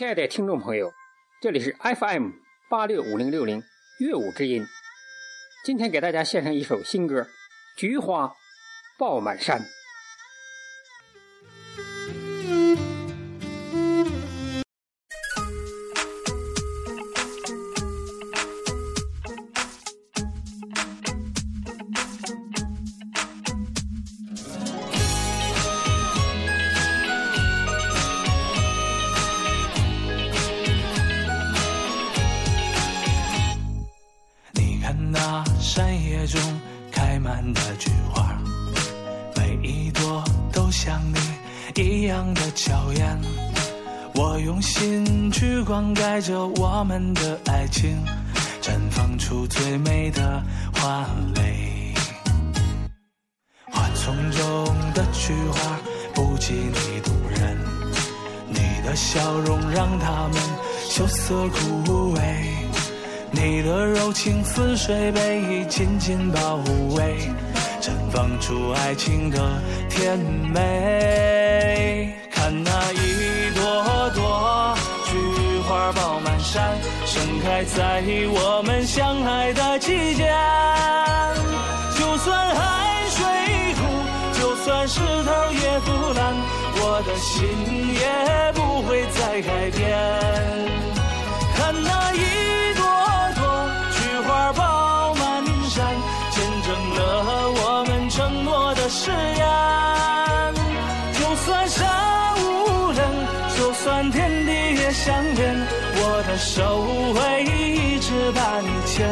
亲爱的听众朋友，这里是 FM 八六五零六零乐舞之音。今天给大家献上一首新歌《菊花爆满山》。那山野中开满的菊花，每一朵都像你一样的娇艳。我用心去灌溉着我们的爱情，绽放出最美的花蕾。花丛中的菊花不及你动人，你的笑容让它们羞涩枯萎。你的柔情似水被紧紧包围，绽放出爱情的甜美。看那一朵朵菊花爆满山，盛开在我们相爱的季节。就算海水枯，就算石头也腐烂，我的心也不会再改变。看那一手会一直把你牵。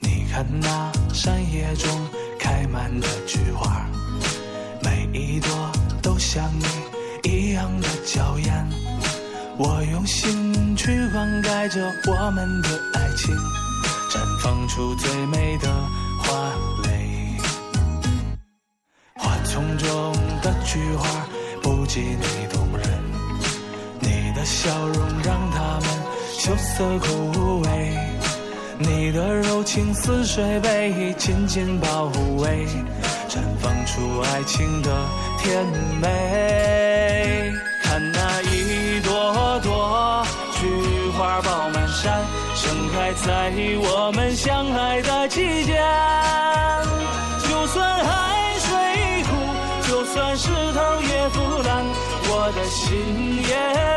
你看那山野中开满的菊花，每一朵都像你一样的娇艳。我用心去灌溉着我们的爱情，绽放出最美的花蕾。花丛中的菊花不及你动人，你的笑容让它们羞涩枯萎。你的柔情似水被紧紧包围，绽放出爱情的甜美。在我们相爱的期间。就算海水枯，就算石头也腐烂，我的心也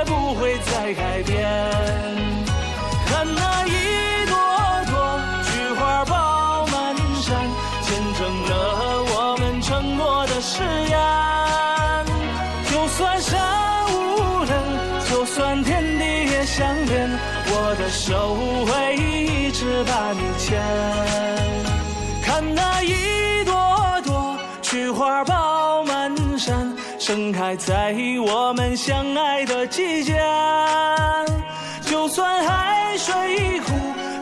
不会再改变。看那一就算天地也相连，我的手会一直把你牵。看那一朵朵菊花爆满山，盛开在我们相爱的季节。就算海水枯，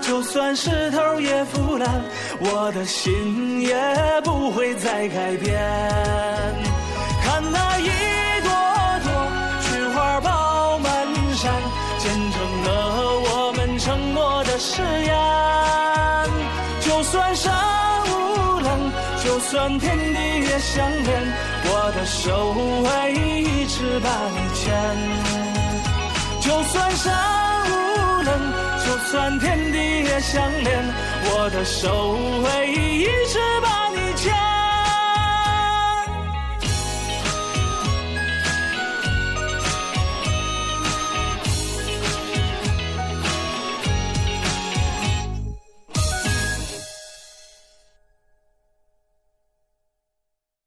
就算石头也腐烂，我的心也不会再改变。就算山无棱，就算天地也相连，我的手会一直把你牵。就算山无棱，就算天地也相连，我的手会一直把你